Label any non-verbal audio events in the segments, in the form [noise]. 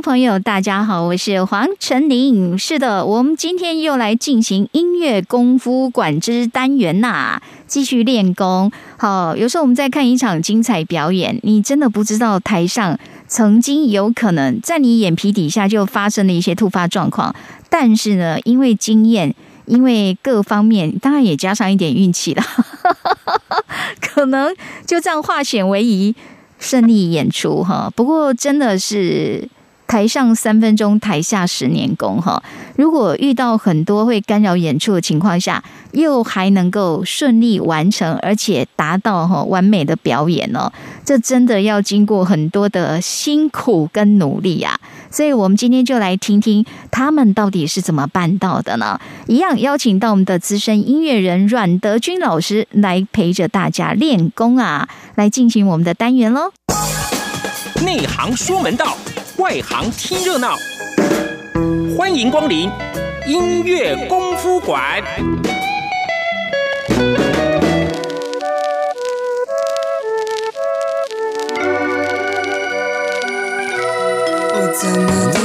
朋友，大家好，我是黄晨林。是的，我们今天又来进行音乐功夫馆之单元呐，继续练功。好，有时候我们在看一场精彩表演，你真的不知道台上曾经有可能在你眼皮底下就发生了一些突发状况，但是呢，因为经验，因为各方面，当然也加上一点运气了，[laughs] 可能就这样化险为夷，顺利演出哈。不过真的是。台上三分钟，台下十年功。哈，如果遇到很多会干扰演出的情况下，又还能够顺利完成，而且达到哈完美的表演哦，这真的要经过很多的辛苦跟努力呀。所以，我们今天就来听听他们到底是怎么办到的呢？一样邀请到我们的资深音乐人阮德军老师来陪着大家练功啊，来进行我们的单元喽。内行说门道。外行听热闹，欢迎光临音乐功夫馆。我怎么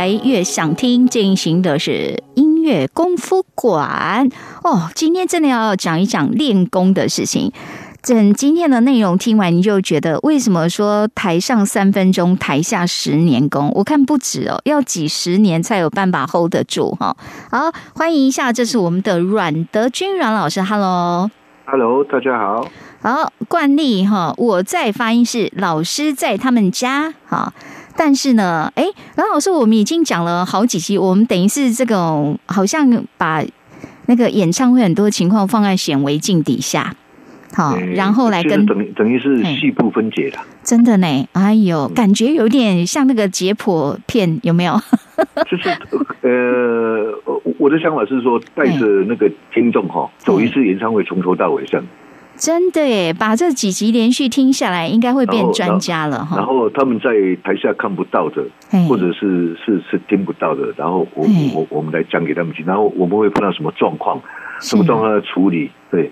来越想听，进行的是音乐功夫馆哦。今天真的要讲一讲练功的事情。整今天的内容听完，你就觉得为什么说台上三分钟，台下十年功？我看不止哦，要几十年才有办法 hold 得住哈。好，欢迎一下，这是我们的阮德军阮老师，Hello。Hello，大家好。好，惯例哈，我在发音是老师在他们家哈，但是呢，哎，阮老师，我们已经讲了好几期，我们等于是这种好像把那个演唱会很多情况放在显微镜底下，好，呃然后来跟等于等于是细部分解的，真的呢，哎呦，嗯。感觉有点像那个解剖片，有没有？[laughs] 就是呃，我的想法是说，带着那个听众哈，走一次演唱会，从头到尾这样，真的耶，把这几集连续听下来，应该会变专家了哈。然。后他们在台下看不到的，或者是是是听不到的，然后我嘿。我我们来讲给他们听，然后我们会碰到什么状况，什么状况来处理，对，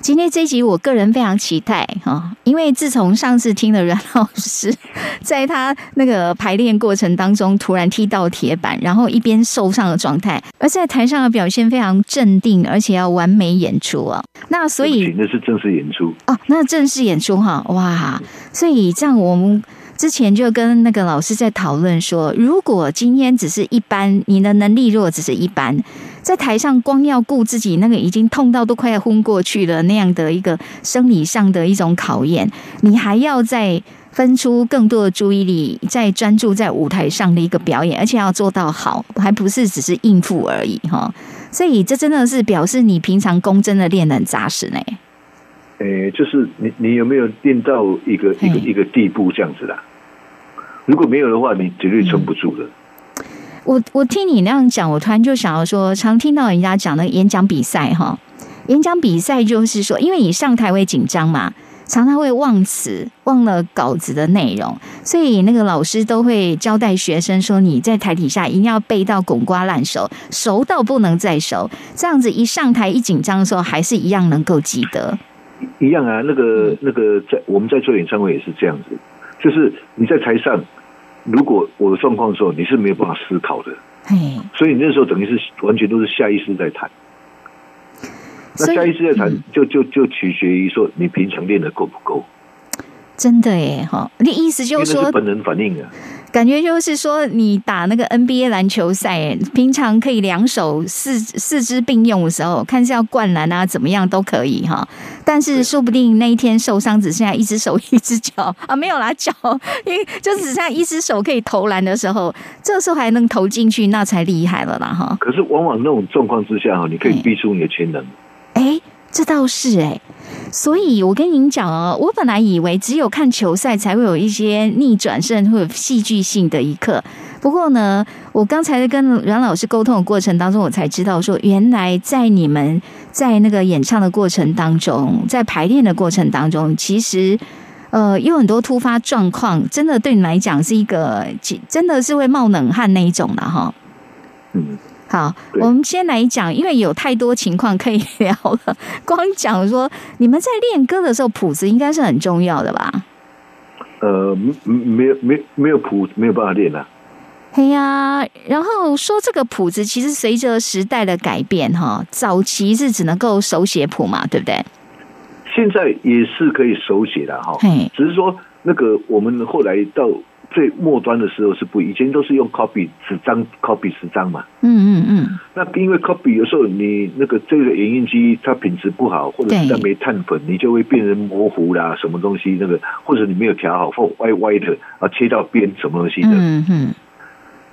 今天这一集，我个人非常期待哈，因为自从上次听了阮老师在他那个排练过程当中突然踢到铁板，然后一边受伤的状态，而在台上的表现非常镇定，而且要完美演出啊。那所以那是正式演出，哦，那正式演出哈，哇！所以这样我们之前就跟那个老师在讨论说，如果今天只是一般，你的能力如果只是一般，在台上光要顾自己那个已经痛到都快要昏过去了那样的一个生理上的一种考验，你还要再分出更多的注意力，再专注在舞台上的一个表演，而且要做到好，还不是只是应付而已哈。所以这真的是表示你平常功真的练得很扎实呢。诶，就是你你有没有练到一个一个一个地步这样子啦？如果没有的话，你绝对撑不住的。我我听你那样讲，我突然就想要说，常听到人家讲那个演讲比赛哈，演讲比赛就是说，因为你上台会紧张嘛，常常会忘词，忘了稿子的内容，所以那个老师都会交代学生说，你在台底下一定要背到滚瓜烂熟，熟到不能再熟，这样子一上台一紧张的时候，还是一样能够记得。一样啊，那嗯个那个在我们在做演唱会也是这样子，就是你在台上，如果我的状况的时候，你是没有办法思考的，嘿，所以你那时候等于是完全都是下意识在谈。那下意识在谈嗯，就就就取决于说你平常练的够不够，真的耶哈，你意思就是说是本能反应啊。感觉就是说，你打那个 NBA 篮球赛，平常可以两手四四肢并用的时候，看是要灌篮啊，怎么样都可以哈。但是说不定那一天受伤只剩下一只手一只脚啊，没有啦脚，因为就只剩下一只手可以投篮的时候，这时候还能投进去，那才厉害了啦哈。可是往往那种状况之下哈，你可以嗯逼出你的潜能。哎，这倒是哎、所以我跟您讲哦，我本来以为只有看球赛才会有一些逆转胜或者戏剧性的一刻。不过呢，我刚才跟阮老师沟通的过程当中，我才知道说，原来在你们在那个演唱的过程当中，在排练的过程当中，其实呃有很多突发状况，真的对你来讲是一个，真的是会冒冷汗那一种的哈。嗯，好，我们先来讲，因为有太多情况可以聊了。[laughs] 光讲说你们在练歌的时候，谱子应该是很重要的吧？呃，没没有没没有谱没有办法练啊。嘿呀，然后说这个谱子其实随着时代的改变，哈，早期是只能够手写谱嘛，对不对？现在也是可以手写的哈嘿，只是说那个我们后来到最末端的时候是不，以前都是用 copy 十张 copy 十张嘛。嗯嗯嗯，那因为 copy 有时候你那个这个影印机它品质不好，或者是它没碳粉，你就会变成模糊啦，什么东西那个，或者你没有调好或歪歪的啊，切到边什么东西的。嗯嗯，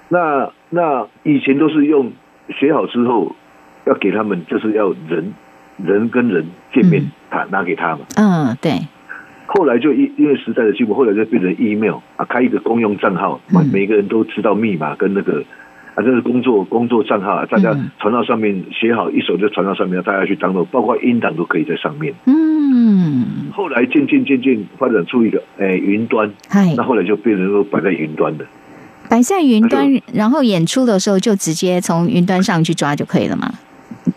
那那以前都是用写好之后要给他们，就是要人人跟人见面嗯，他拿给他嘛。嗯，对，后来就因因为时代的进步，后来就变成 email 啊，开一个公用账号，每嗯每个人都知道密码跟那个啊，这是工作工作账号啊，大家嗯传到上面写好一手就传到上面，大家去当做，包括音档都可以在上面。嗯，后来渐渐渐渐发展出一个诶云端，嗨那，后来就变成说摆在云端的。摆在云端，然后演出的时候就直接从云端上去抓就可以了嘛。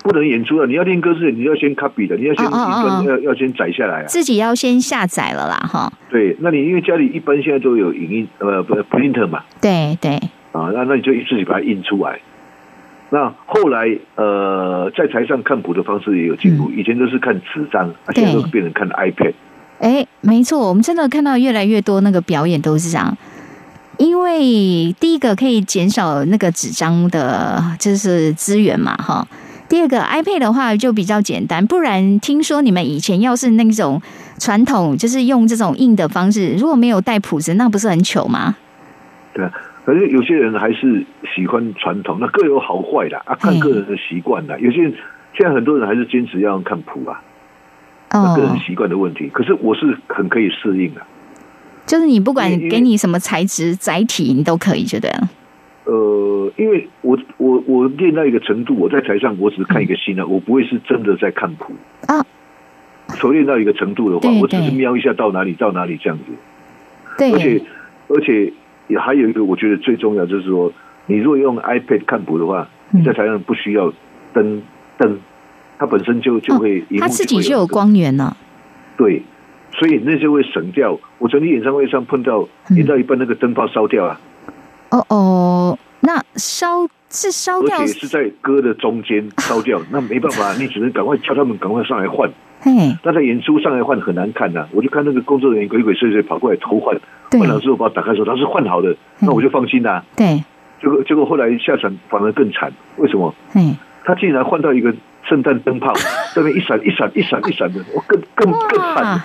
不能演出啊！你要练歌是你要先 copy 的，你要先云哦哦哦端要要先载下来啊。自己要先下载了啦，哈。对，那你因为家里一般现在都有影印呃不 printer 嘛对对，啊，那那你就自己把它印出来。那后来呃，在台上看谱的方式也有进步，以前都是看纸张，现在都变成看 iPad。哎，没错，我们真的看到越来越多那个表演都是这样。因为第一个可以减少那个纸张的，就是资源嘛，哈。第二个 iPad 的话就比较简单，不然听说你们以前要是那种传统，就是用这种硬的方式，如果没有带谱子，那不是很糗吗？对啊，可是有些人还是喜欢传统，那各有好坏的啊，看个人的习惯的。有些人现在很多人还是坚持要看谱啊，那个人哦，习惯的问题。可是我是很可以适应的。就是你不管给你什么材质载体，你都可以，就对了。呃，因为我我我练到一个程度，我在台上我只是看一个心啊，我不会是真的在看谱啊。熟练到一个程度的话，我只是瞄一下到哪里到哪里这样子。对，而且而且也还有一个，我觉得最重要就是说，你如果用 iPad 看谱的话，在台上不需要灯灯，它本身就就会它自己就有光源了。对，所以那些会省掉。我曾经演唱会上碰到嗯演到一半那个灯泡烧掉了，哦哦，那烧是烧而掉且是在歌的中间烧掉，[laughs] 那没办法，你只能赶快叫他们赶快上来换。嘿，那在演出上来换很难看呐、我就看那个工作人员鬼鬼祟祟跑过来偷换，换了之后把它打开说他是换好的，那我就放心啦、对，结果结果后来下场反而更惨，为什么？嘿，他竟然换到一个圣诞灯泡，[laughs] 上面一闪一闪一闪一闪的，我更更更哇。惨，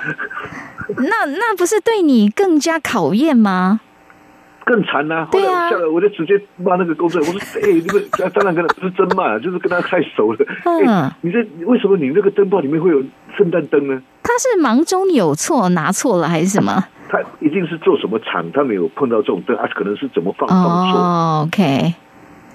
那那不是对你更加考验吗？更惨呐、后来下来我就直接骂那个工作人员，我说：“ [laughs] 哎、你们 [laughs] 当然跟他不是真骂，就是跟他太熟了。嗯 [laughs] 哎，你这为什么你那个灯泡里面会有圣诞灯呢？他是忙中有错，拿错了还是什么？他一定是做什么厂，他没有碰到这种灯啊，可能是怎么放放错。哦，OK，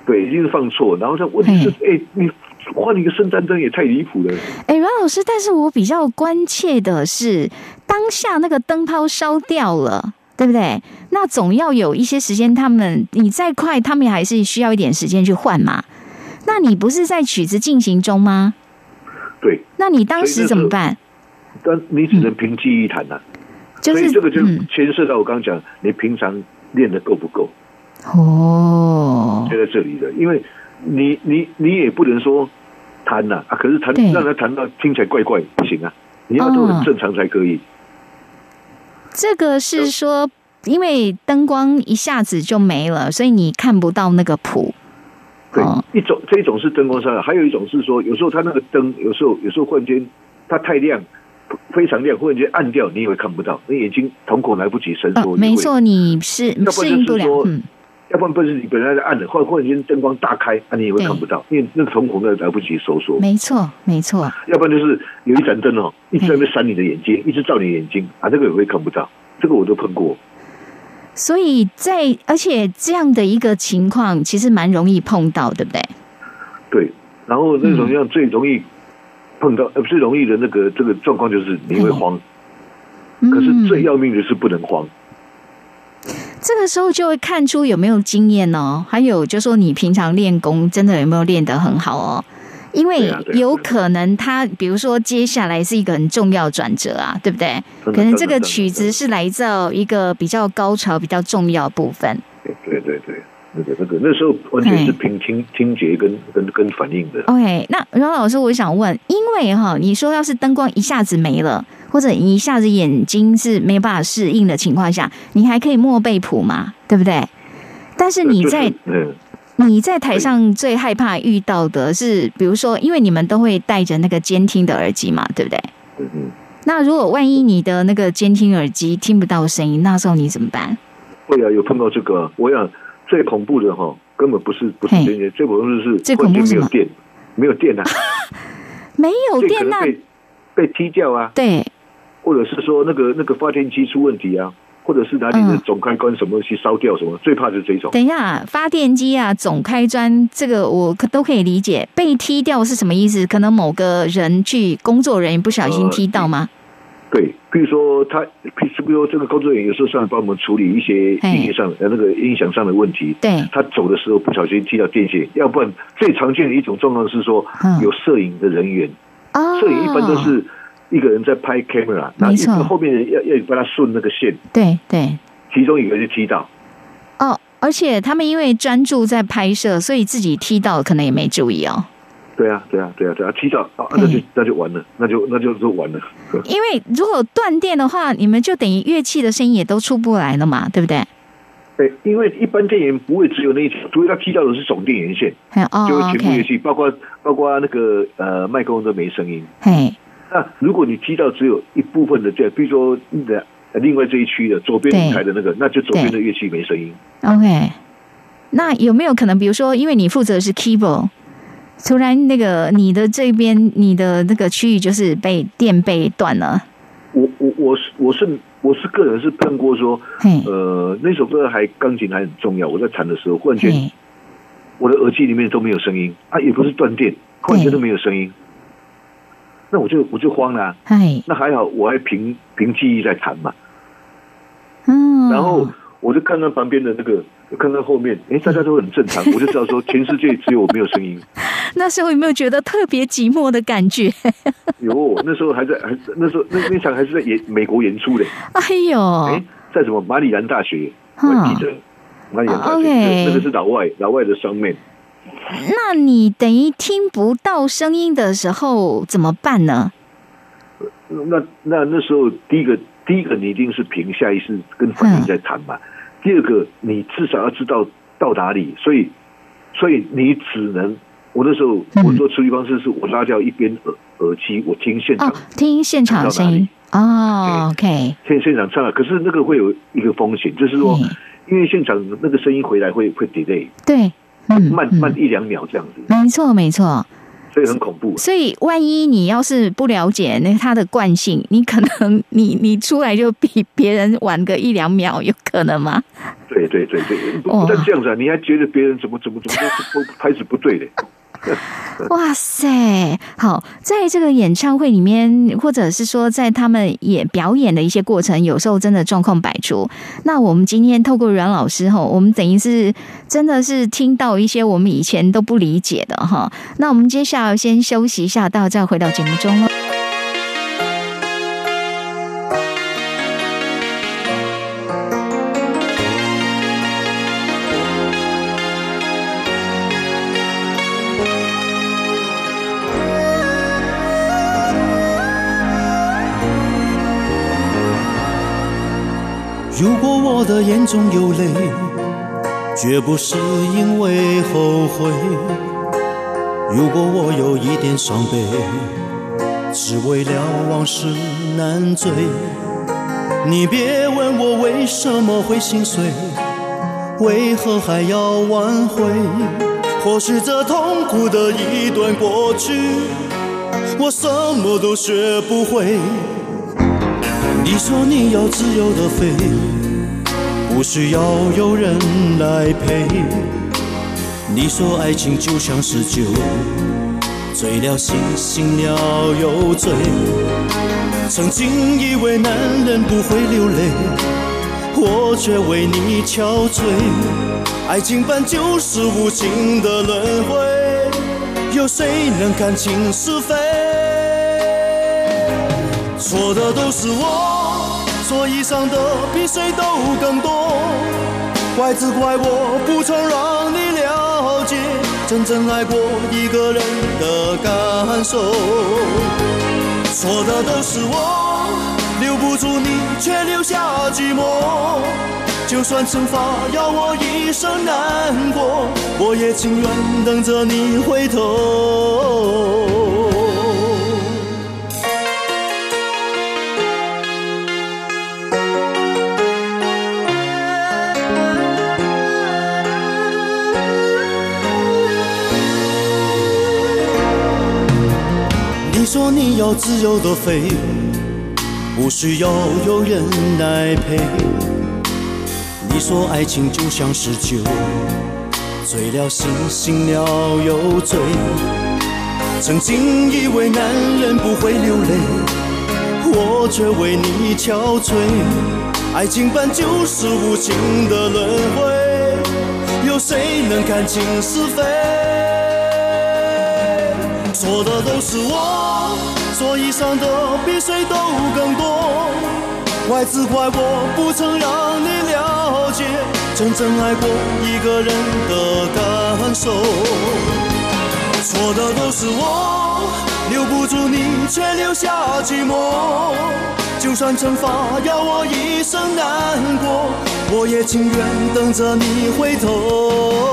对，一定是放错。然后他问题是，哎、你换一个圣诞灯也太离谱了。哎，阮老师，但是我比较关切的是，当下那个灯泡烧掉了。对不对？那总要有一些时间，他们你再快，他们还是需要一点时间去换嘛。那你不是在曲子进行中吗？对，那你当时怎么办？但你只能凭记忆弹呐、就是所以这个就嗯，牵涉到我刚刚讲，你平常练的够不够，哦，就在这里的。因为你你你也不能说弹呐啊可是弹对让他弹到听起来怪怪不行啊，你要都很正常才可以。这个是说，因为灯光一下子就没了，所以你看不到那个谱。对哦，一种这一种是灯光上的，还有一种是说，有时候它那个灯，有时候有时候忽然间它太亮，非常亮，忽然间暗掉，你也会看不到，你眼睛瞳孔来不及伸呃缩。，没错，你是适应不了。嗯，要不然不是你本来在暗的，忽然忽然间灯光大开，啊，你也会看不到，因为那个瞳孔呢来不及收缩。没错，没错。要不然就是有一盏灯哦，一直在那边闪你的眼睛，一直照你的眼睛啊，这个也会看不到，这个我都碰过。所以在而且这样的一个情况，其实蛮容易碰到，对不对？对，然后那嗯种样最容易碰到，呃，最容易的那个这个状况就是你会慌，可是嗯最要命的是不能慌。这个时候就会看出有没有经验哦，还有就说你平常练功真的有没有练得很好哦。因为有可能他，比如说接下来是一个很重要的转折啊，对不对？可能这个曲子是来自一个比较高潮、比较重要的部分。对对对对，那个那个那时候完全是凭听听觉跟跟跟反应的。OK，那阮老师，我想问，因为哈，你说要是灯光一下子没了，或者你一下子眼睛是没办法适应的情况下，你还可以默背谱嘛，对不对？但是你在、就是嗯，你在台上最害怕遇到的是，比如说，因为你们都会戴着那个监听的耳机嘛，对不对？嗯嗯，那如果万一你的那个监听耳机听不到声音，那时候你怎么办？会啊，有碰到这个，我想最恐怖的哈，根本不是不是嘿这些，最恐怖的是最恐怖是没有电，没有电啊，[laughs] 没有电可电那被被踢掉啊，对或者是说那个那个发电机出问题啊，或者是哪里的嗯总开关什么东西烧掉什么，最怕就是这种。等一下，发电机啊，总开关，这个我可都可以理解。被踢掉是什么意思？可能某个人去工作人员不小心踢到吗？对，比如说他，比如说这个工作人员有时候上来帮我们处理一些嘿音乐上呃那个音响上的问题，对，他走的时候不小心踢到电线，要不然最常见的一种状况是说嗯有摄影的人员，哦，摄影一般都是一个人在拍 camera，那后没错一个后面人要要帮他顺那个线，对对其中一个就踢到，哦而且他们因为专注在拍摄，所以自己踢到可能也没注意哦。对啊，对啊，对啊，对啊，踢到啊，那就那就完了，那就那就就完了。[laughs] 因为如果断电的话，你们就等于乐器的声音也都出不来了嘛，对不对？对，因为一般电源不会只有那一条，除非他踢到的是总电源线，哦，就会全部乐器，包括包括那个呃麦克风都没声音。嘿，那如果你踢到只有一部分的这，比如说的另外这一区的左边舞台的那个，那就左边的乐器没声音。OK，那有没有可能，比如说，因为你负责的是 keyboard，突然那个你的这边你的那个区域就是被电被断了？我我我是我是我是个人是碰过说，嘿，呃，那首歌还钢琴还很重要。我在弹的时候，忽然间，我的耳机里面都没有声音啊，也不是断电，忽然间都没有声音，那我就我就慌了啊、嗨，那还好，我还凭凭记忆在弹嘛。嗯，然后我就看看旁边的那个，看看后面，哎，大家都很正常，我就知道说全世界只有我没有声音。[laughs] 那时候有没有觉得特别寂寞的感觉？有，那时候还在，还那时候那那场还是在演美国演出嘞，哎呦，哎，在什么马里兰大学，我还记得马里兰大学那个是老外老外的双面。那你等于听不到声音的时候怎么办呢？那那那时候，第一个第一个你一定是凭下意识跟反应在谈嘛。第二个，你至少要知道到哪里，所以所以你只能，我那时候嗯。我做处理方式是我拉掉一边耳耳机，我听现场哦，听现场的声音。哦，OK，现现场唱啊，可是那个会有一个风险，就是说嗯，因为现场那个声音回来会会 delay，对，嗯，慢嗯慢一两秒这样子，没错，没错。所以很恐怖。所以，万一你要是不了解那它的惯性，你可能 [laughs] 你你出来就比别人晚个一两秒，有可能吗？对对对对，不哇不但这样子啊，你还觉得别人怎么怎么怎么拍子不对的。[laughs] 哇塞！好，在这个演唱会里面，或者是说在他们也表演的一些过程，有时候真的状况百出。那我们今天透过阮老师吼，我们等于是真的是听到一些我们以前都不理解的哈。那我们接下来先休息一下，到再回到节目中了。我的眼中有泪，绝不是因为后悔。如果我有一点伤悲，只为了往事难追。你别问我为什么会心碎，为何还要挽回？或许这痛苦的一段过去，我什么都学不会。你说你要自由的飞，不需要有人来陪。你说爱情就像是酒，醉了醒，醒了又醉。曾经以为男人不会流泪，我却为你憔悴。爱情本就是无情的轮回，有谁能看清是非？错的都是我，所以伤的比谁都更多。怪只怪我不曾让你了解真正爱过一个人的感受。说的都是我，留不住你却留下寂寞。就算惩罚要我一生难过，我也情愿等着你回头。要自由的飞，不需要有人来陪。你说爱情就像是酒，醉了醒，醒了又醉。曾经以为男人不会流泪，我却为你憔悴。爱情本就是无情的轮回，有谁能看清是非？错的都是我，所以伤的比谁都更多。怪只怪我不曾让你了解真正爱过一个人的感受。错的都是我，留不住你，却留下寂寞。就算惩罚要我一生难过，我也情愿等着你回头。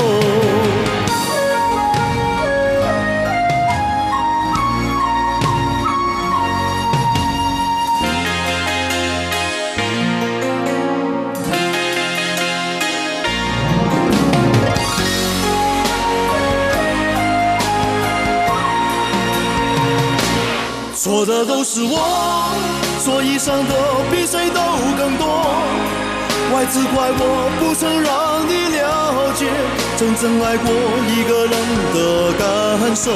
错的都是我，所以伤的比谁都更多。怪只怪我不曾让你了解，真正爱过一个人的感受。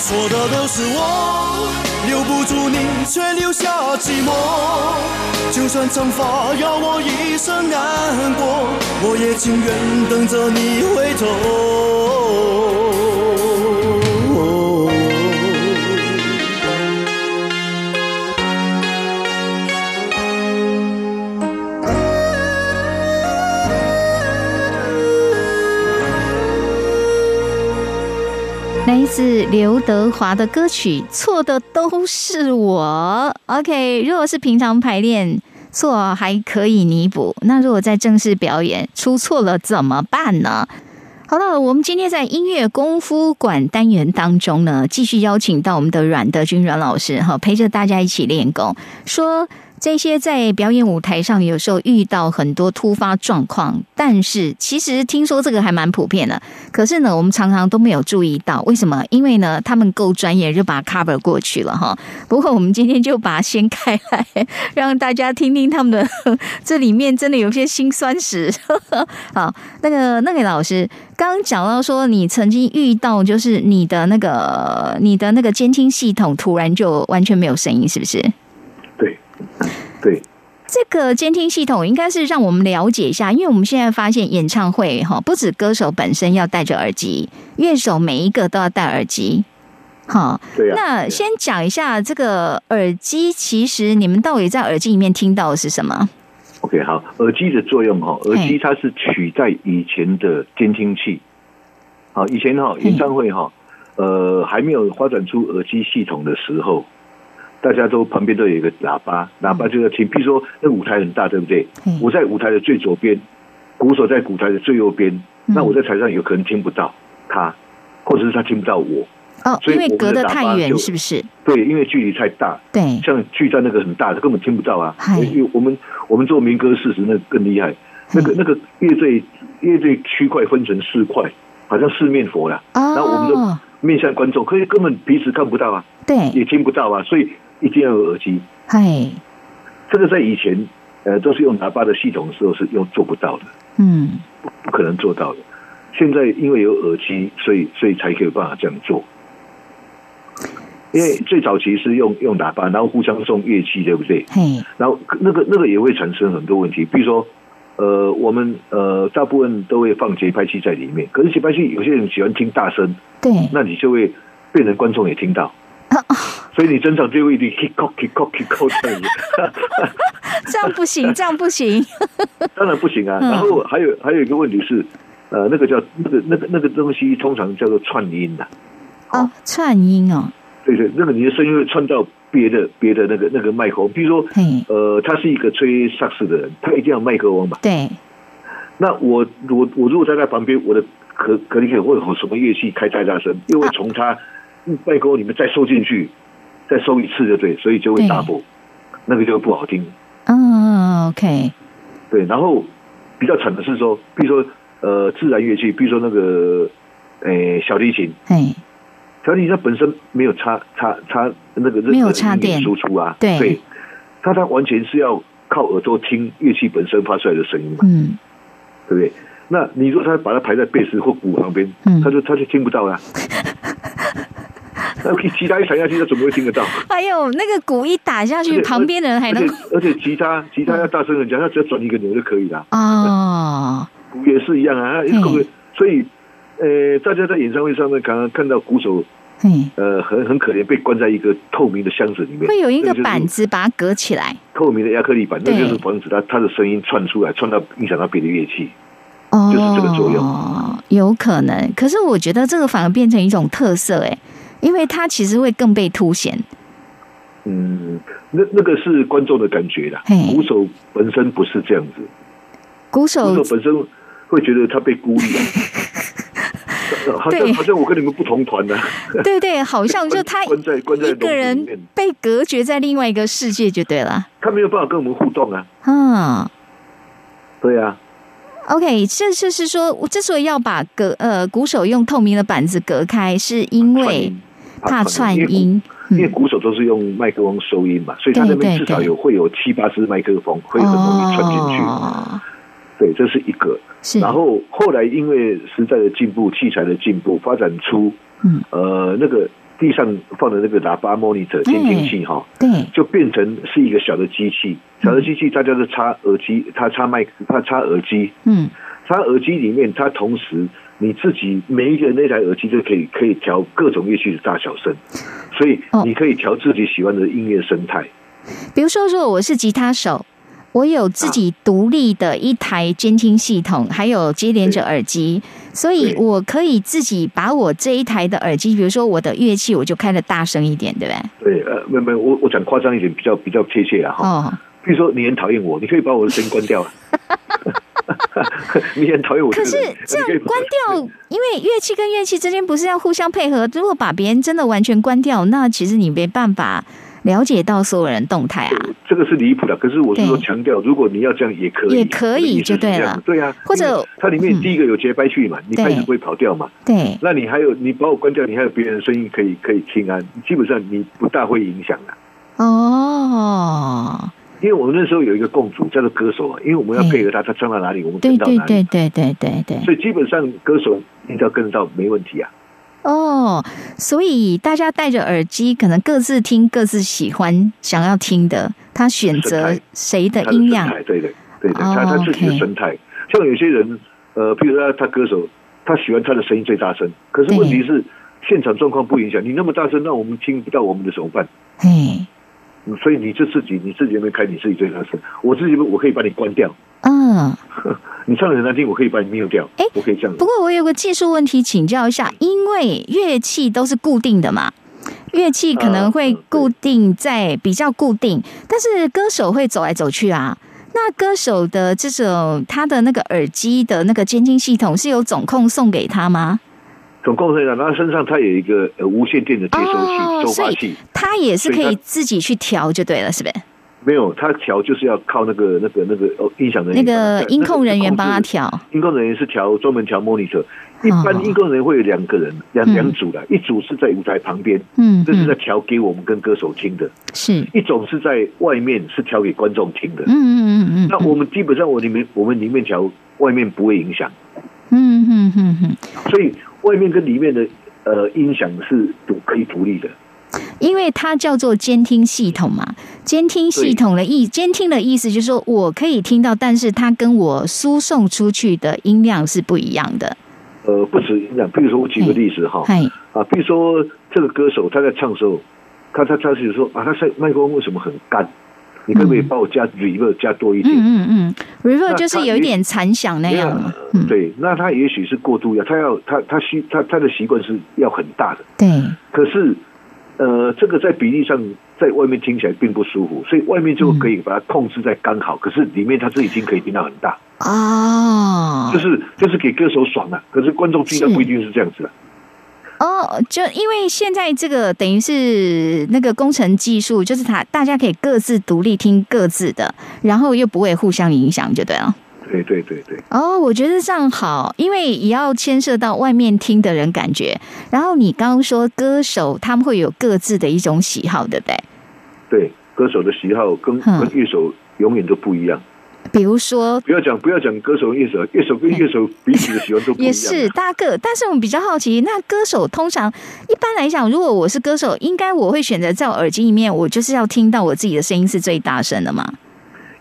错的都是我，留不住你，却留下寂寞。就算惩罚要我一生难过，我也情愿等着你回头。来自刘德华的歌曲《错的都是我》。OK，如果是平常排练错还可以弥补，那如果在正式表演出错了怎么办呢？好了，我们今天在音乐功夫馆单元当中呢，继续邀请到我们的阮德军阮老师哈，陪着大家一起练功，说。这些在表演舞台上，有时候遇到很多突发状况，但是其实听说这个还蛮普遍的。可是呢，我们常常都没有注意到，为什么？因为呢，他们够专业，就把 cover 过去了哈。不过我们今天就把它掀开来，让大家听听他们的 [laughs] 这里面真的有些辛酸史。[laughs] 好，那个那个老师刚刚讲到说，你曾经遇到就是你的那个你的那个监听系统突然就完全没有声音，是不是？对，这个监听系统应该是让我们了解一下，因为我们现在发现演唱会哈，不止歌手本身要戴着耳机，乐手每一个都要戴耳机。好，对啊。那先讲一下这个耳机，其实你们到底在耳机里面听到的是什么？OK，好，耳机的作用哈，耳机它是取代以前的监听器。好，以前哈演唱会哈，呃，还没有发展出耳机系统的时候。大家都旁边都有一个喇叭，喇叭就在听。比如说，那舞台很大，对不对？我在舞台的最左边，鼓手在舞台的最右边，那我在台上有可能听不到他，或者是他听不到我。哦，因为隔得太远，是不是？对，因为距离太大。对，像巨蛋那个很大，他根本听不到啊。因为我们我们做民歌事实那更厉害，那个那个乐队乐队区块分成四块，好像四面佛了。然后我们的面向观众，可是根本彼此看不到啊，对，也听不到啊，所以。一定要有耳机，嗨，这个在以前，呃，都是用喇叭的系统的时候是用做不到的，嗯，不可能做到的。现在因为有耳机，所以所以才可以办法这样做。因为最早期是用用喇叭，然后互相送乐器，对不对？嘿，然后那个那个也会产生很多问题，比如说，呃，我们呃大部分都会放节拍器在里面，可是节拍器有些人喜欢听大声，对，那你就会变成观众也听到。[laughs] 所以你整场就会一直 kick off kick off kick off 这样子，这样不行，这样不行。[laughs] 当然不行啊。然后还有还有一个问题是，呃，那个叫那个那个那个东西通常叫做串音的。哦，串音哦。对对，那个你的声音会串到别的别的那个那个麦克风，比如说，呃，他是一个吹萨克斯的人，他一定要麦克风嘛。对。那我我我如果在他旁边，我的可可能会有什么乐器开太大声，又会从他麦克风里面再收进去。再收一次就对，所以就会打破，那个就不好听。嗯，OK。对，然后比较惨的是说，比如说呃，自然乐器，比如说那个诶小提琴，哎，小提琴它本身没有插插插那个没有插电输出啊，对，它它完全是要靠耳朵听乐器本身发出来的声音嘛，嗯，对不对？那你如果他把它排在贝斯或鼓旁边，嗯，他就他就听不到了。[laughs] 那吉他一踩下去，他怎么会听得到？还有那个鼓一打下去，旁边的人还能……而且吉他吉他要大声的讲，他只要转一个钮就可以了。哦，鼓也是一样啊，所以呃，大家在演唱会上面刚刚看到鼓手嘿，呃，很很可怜，被关在一个透明的箱子里面，会有一个板子把它隔起来。透明的亚克力板，那就是防止它它的声音窜出来，窜到影响到别的乐器。哦，就是这个作用有可能。可是我觉得这个反而变成一种特色，哎，因为它其实会更被凸显。嗯，那那个是观众的感觉啦。鼓手本身不是这样子，鼓鼓手手本身会觉得他被孤立啊。[laughs] 好对像好像我跟你们不同团的、[laughs] 对对，好像就他关在关在一个人被隔绝在另外一个世界就对了。他没有办法跟我们互动啊。嗯对啊，，OK，这就是说，我之所以要把隔呃鼓手用透明的板子隔开，是因为怕串音。因为嗯，鼓手都是用麦克风收音嘛，所以他那边至少有会有七八支麦克风，会很容易串进去。哦，对，这是一个。然后后来因为时代的进步、器材的进步，发展出嗯，呃那个地上放的那个喇叭 monitor 监听器哈，对，就变成是一个小的机器。小的机器，大家都插耳机，它插麦，它插耳机，嗯，插耳机里面，它同时你自己每一个人那台耳机就可以可以调各种乐器的大小声，所以哦你可以调自己喜欢的音乐生态。比如说，如果我是吉他手，我有自己独立的一台监听系统，还有接连着耳机，所以我可以自己把我这一台的耳机，比如说我的乐器，我就开的大声一点，对不对？对，呃，没没，我我讲夸张一点，比较比较贴切啊哈。哦，比如说你很讨厌我，你可以把我的声音关掉啊。[laughs] 你很讨厌我可是这样关掉，因为乐器跟乐器之间不是要互相配合。如果把别人真的完全关掉，那其实你没办法了解到所有人动态啊。这个是离谱的。可是我是说强调，如果你要这样也可以，也可以就对了对啊，或者它里面嗯第一个有节拍器嘛，你对拍子不会跑掉嘛。对，那你还有你把我关掉，你还有别人的声音可以可以听啊，基本上你不大会影响的。哦，因为我们那时候有一个共主叫做歌手啊，因为我们要配合他，他唱到哪里，我们对对跟到哪里，对对对对对。所以基本上歌手一定要跟得到，没问题啊。哦，所以大家戴着耳机，可能各自听各自喜欢、想要听的，他选择谁的音量。态，对对对对，哦他他自己的生态。像有些人，呃，比如说他歌手，他喜欢他的声音最大声，可是对问题是现场状况不影响，你那么大声，那我们听不到我们的怎么办？嘿，嗯所以你就自己你自己那边开你自己最合适，我自己我可以把你关掉，嗯，[laughs] 你唱的很难听，我可以把你 mute 掉，哎我可以这样不。过我有个技术问题请教一下，因为乐器都是固定的嘛，乐器可能会固定在比较固定，但是歌手会走来走去啊。那歌手的这种他的那个耳机的那个监听系统是有总控送给他吗？总共是讲，他身上他有一个呃无线电的接收器、哦收发器，他也是可以自己去调就对了，是不是？没有他调就是要靠那个那个那个哦音响人那个音控人员帮他调。音控人员是调专门调 monitor，一哦般音控人员会有两个人，两嗯两组的，一组是在舞台旁边，嗯，这是在嗯。调给我们跟歌手听的；是，一种是在外面是调给观众听的。嗯嗯嗯嗯，那我们基本上我里面我们里面调，外面不会影响，嗯嗯嗯嗯，所以外面跟里面的呃音响是独可以独立的。因为它叫做监听系统嘛，监听系统的意监听的意思就是说我可以听到，但是它跟我输送出去的音量是不一样的。呃，不止音量，比如说我举个例子哈，嗨，啊，比如说这个歌手他在唱的时候，他他他是说啊，他麦克风为什么很干？你可不可以嗯。帮我加 reverb 加多一点？嗯嗯嗯，reverb 就是有一点残响那样嘛。嗯，对，那他也许是过度要，他要他他习他他的习惯是要很大的，对，可是呃，这个在比例上在外面听起来并不舒服，所以外面就可以把它控制在刚好，可是里面他自己听可以听到很大，哦。就，是就是给歌手爽啊，可是观众听到不一定是这样子啊。哦，就因为现在这个等于是那个工程技术，就是它大家可以各自独立听各自的，然后又不会互相影响，就对了。对对对对，哦，我觉得这样好，因为也要牵涉到外面听的人感觉。然后你刚刚说歌手他们会有各自的一种喜好，对不对？对，歌手的喜好跟嗯跟乐手永远都不一样。比如说，不要讲不要讲歌手乐手，乐手跟乐手彼此的喜欢都不一样。也是大个，但是我们比较好奇，那歌手通常一般来讲，如果我是歌手，应该我会选择在我耳机里面，我就是要听到我自己的声音是最大声的嘛。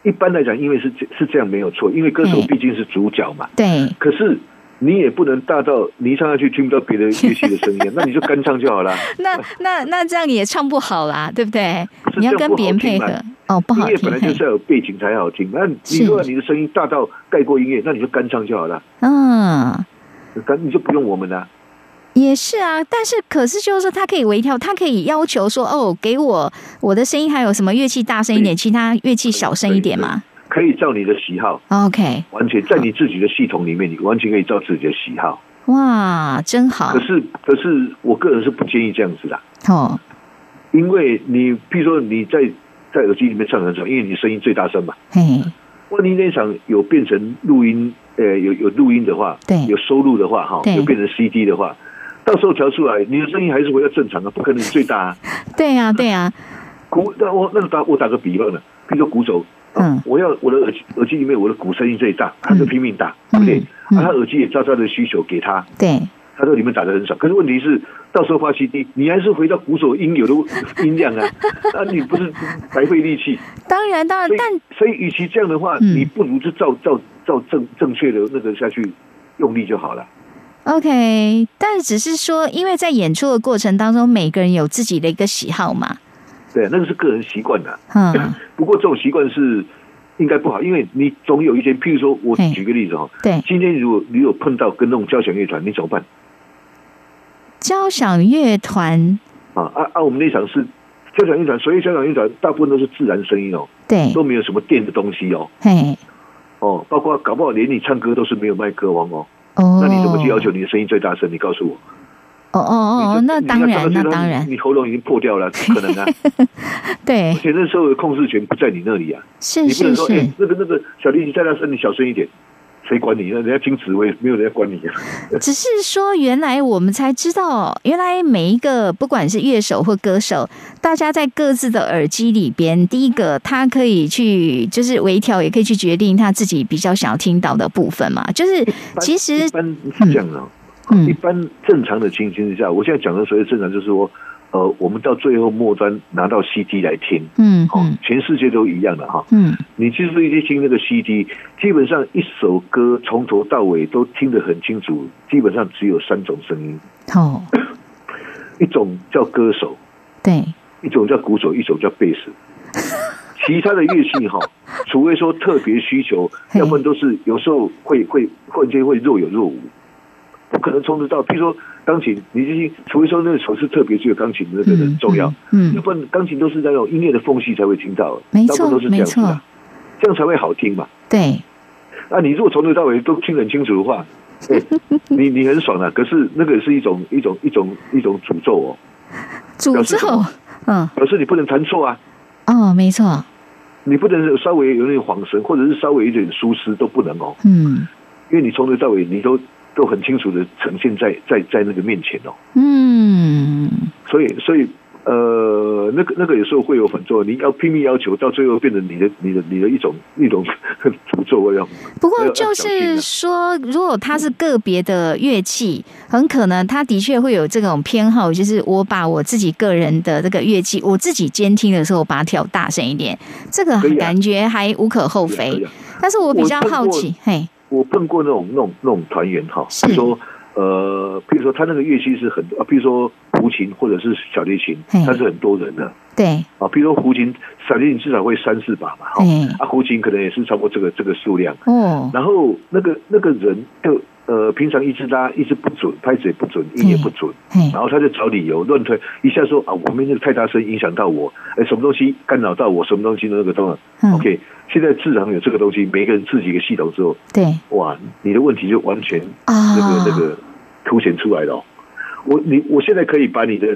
一般来讲，因为是这是这样没有错，因为歌手嗯毕竟是主角嘛。对，可是，你也不能大到你一唱下去听不到别的乐器的声音，[laughs] 那你就干唱就好了。那那那这样也唱不好啦，对不对？你要跟别人配合哦，不好音乐听。本来就是要有背景才好听。那是你如果你的声音大到盖过音乐，那你就干唱就好了，嗯，干你就不用我们了。也是啊，但是可是就是说，他可以微调，他可以要求说，哦，给我我的声音还有什么乐器大声一点，其他乐器小声一点嘛。可以照你的喜好，OK，完全在你自己的系统里面，你完全可以照自己的喜好。哇，真好。可是，可是我个人是不建议这样子的，哦，因为你，譬如说你在在耳机里面唱很爽，因为你声音最大声嘛。嘿，万一那场有变成录音，呃，有有录音的话，对。有收录的话，哈对，有变成 CD 的话，到时候调出来，你的声音还是回到正常的，不可能最大啊。[laughs] 对啊，对啊，鼓，那我那个打我打个比方呢，譬如说鼓手，啊嗯我要我的耳耳机里面我的鼓声音最大，他就拼命打，对不对？嗯啊，他耳机也照他的需求给他，对，他说里面打的很爽，可是问题是到时候发 CD，你还是回到鼓手应有的音量啊，[laughs] 那你不是白费力气？当然当然但所以与其这样的话，嗯你不如就照照照正正确的那个下去用力就好了。OK，但只是说，因为在演出的过程当中，每个人有自己的一个喜好嘛，对，那个是个人习惯的。嗯，[coughs] 不过这种习惯是应该不好，因为你总有一天，譬如说我嘿举个例子哈，对，今天如果你有碰到跟那种交响乐团，你怎么办？交响乐团，啊啊啊！我们那场是交响乐团，所以交响乐团大部分都是自然声音哦，对，都没有什么电的东西哦，嘿，哦，包括搞不好连你唱歌都是没有麦克风哦，哦，那你怎么去要求你的声音最大声？你告诉我。哦哦哦，那当然，那当然，你喉咙已经破掉了，不可能啊！[laughs] 对而，且那时候的控制权不在你那里啊，是你不能说，是是哎、，那个那个小提琴再大声，你小声一点，谁管你？那人家听指挥，没有人家管你啊。[laughs] 只是说，原来我们才知道，原来每一个不管是乐手或歌手，大家在各自的耳机里边，第一个他可以去就是微调，也可以去决定他自己比较想要听到的部分嘛。就是其实一般是这样的、哦，嗯一般正常的情形之下，我现在讲的所谓正常，就是说，呃，我们到最后末端拿到 CD 来听，哦嗯哦，全世界都一样的哈。嗯你其实一听那个 CD，基本上一首歌从头到尾都听得很清楚，基本上只有三种声音，哦，一种叫歌手，对，一种叫鼓手，一种叫贝斯。[laughs] 其他的乐器哈，除非说特别需求，要不然都是有时候会会忽然间会若有若无，不可能从得到。譬如说钢琴，你就是除非说那个手是特别只有钢琴的那个很重要，嗯要，不然钢琴都是在那种音乐的缝隙才会听到，没错都是这没错。样子的，，这样才会好听嘛。对，那你如果从头到尾都听得很清楚的话，[laughs] 哎，你你很爽啊。可是那个是一种一种一种一种诅咒哦，诅咒？嗯，表示你不能弹错啊。哦，没错，你不能稍微有点晃神，或者是稍微有点疏失都不能哦，嗯。因为你从头到尾你都都很清楚的呈现在在在那个面前哦，嗯，所以所以呃，那个那个有时候会有很多，你要拼命要求，到最后变成你的你的你的一种一种 [laughs] 诅咒样。不过就是啊说，如果它是个别的乐器，很可能它的确会有这种偏好，就是我把我自己个人的这个乐器，我自己监听的时候，把它调大声一点，这个感觉还无可厚非。啊啊。但是我比较好奇，嘿，我碰过那种那种那种团员哈，是。比如说呃，比如说他那个乐器是很多，啊比如说胡琴或者是小提琴嘿，它是很多人的。对，啊，比如说胡琴、小提琴至少会三四把嘛，哈。嘿，啊，胡琴可能也是超过这个这个数量。哦，然后那个那个人就呃，平常一直拉一直不准，拍子也不准，音也不准，然后他就找理由乱推，一下说啊，我们那个太大声影响到我，哎，什么东西干扰到我，什么东西那个东西、嗯。OK，现在自然有这个东西，每个人自己一个系统之后，对。哇，你的问题就完全啊，那个那个凸显出来了。哦。我你我现在可以把你的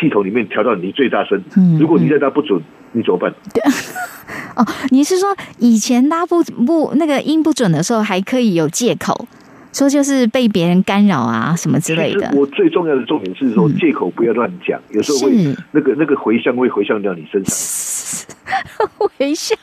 系统里面调到你最大声，嗯如果你再大不准，你怎么办？[laughs] 哦，你是说以前拉不不那个音不准的时候，还可以有借口，说就是被别人干扰啊什么之类的，我最重要的重点是说，嗯借口不要乱讲，有时候会那个那个回向会回向到你身上，[laughs] 回向。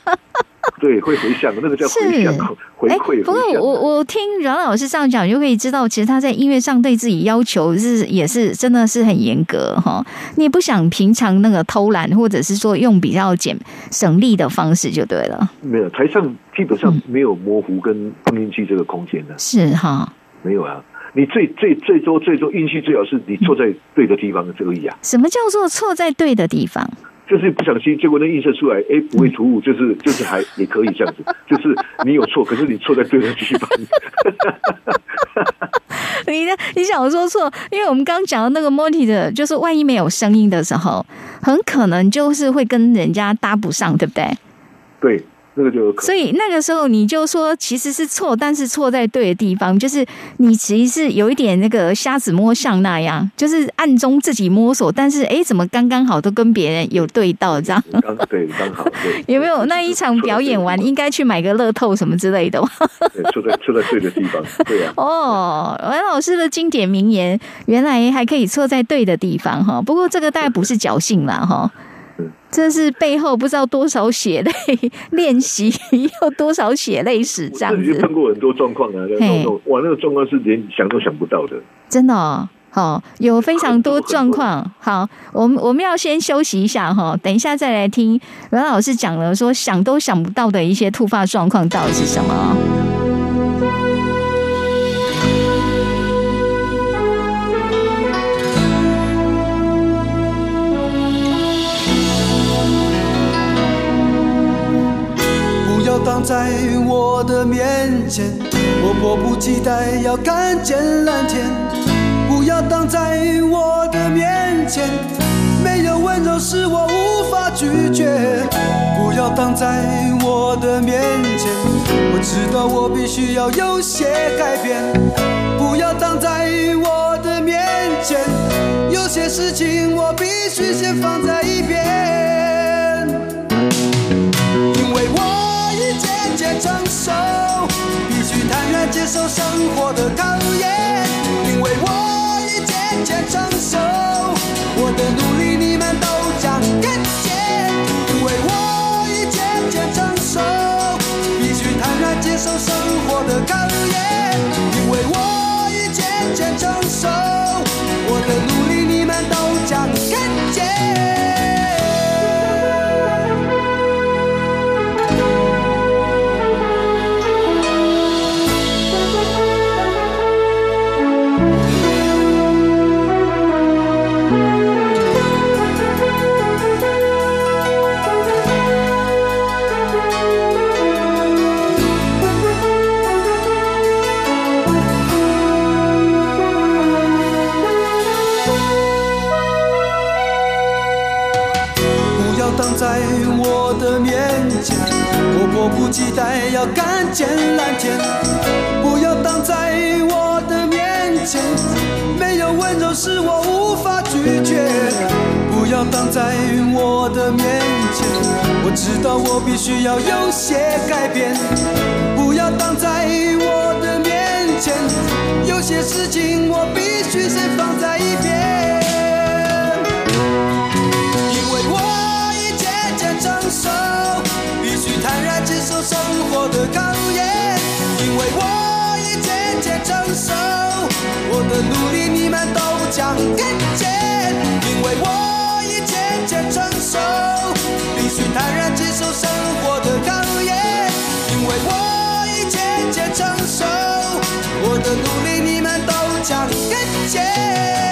[laughs] 对，会回向，那个叫回向是，回哎，馈不过。我我听阮老师这样讲，你就可以知道，其实他在音乐上对自己要求是也是真的是很严格哈。你也不想平常那个偷懒，或者是说用比较简省力的方式就对了。没有台上基本上没有模糊跟碰运气这个空间的，是哈，没有啊。你最最最多最多运气最好是你错在对的地方这个意啊，什么叫做错在对的地方？就是不小心，结果那映射出来，哎，不会突兀，就是就是还也可以这样子，就是你有错，可是你错在对的地方。[laughs] 你的你想说错，因为我们刚刚讲的那个 multi 的，就是万一没有声音的时候，很可能就是会跟人家搭不上，对不对？对，那个就有可能。所以那个时候你就说其实是错，但是错在对的地方，就是你其实是有一点那个瞎子摸象那样，就是暗中自己摸索，但是哎，怎么刚刚好都跟别人有对到这样？刚对刚好对。[laughs] 有没有那一场表演完，应该去买个乐透什么之类的？[laughs] 对，错在错在对的地方，对呀、哦，文老师的经典名言，原来还可以错在对的地方哈。不过这个大概不是侥幸啦哈嗯，这是背后不知道多少血泪练习，又多少血泪史这样子碰，过很多状况啊，那嘿种哇，那个状况是连想都想不到的。真的哦。好，有非常多状况。[laughs] 好，我们我们要先休息一下哈，等一下再来听阮老师讲了说想都想不到的一些突发状况到底是什么在我的面前，我迫不及待要看见蓝天。不要挡在我的面前，没有温柔是我无法拒绝。不要挡在我的面前，我知道我必须要有些改变。不要挡在我的面前，有些事情我必须先放在一边。已渐渐成熟，必须坦然接受生活的考验。因为我已渐渐成熟，待要看见蓝天。不要挡在我的面前，没有温柔是我无法拒绝。不要挡在我的面前，我知道我必须要有些改变。不要挡在我的面前，有些事情我必须先放在一边。生活的考验。因为我已渐渐成熟，我的努力你们都将看见。因为我已渐渐成熟，必须坦然接受生活的考验。因为我已渐渐成熟，我的努力你们都将看见。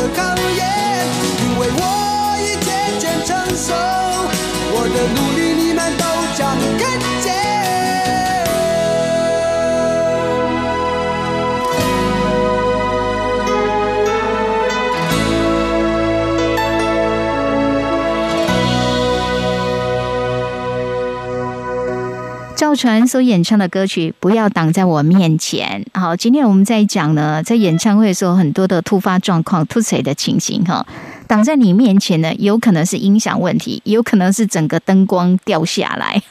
的考验。因为我已渐渐成熟，我的努力你们都将看赵传所演唱的歌曲《不要挡在我面前》。好，今天我们在讲呢，在演唱会的时候很多的突发状况、突谁的情形哈。挡在你面前呢，有可能是音响问题，有可能是整个灯光掉下来，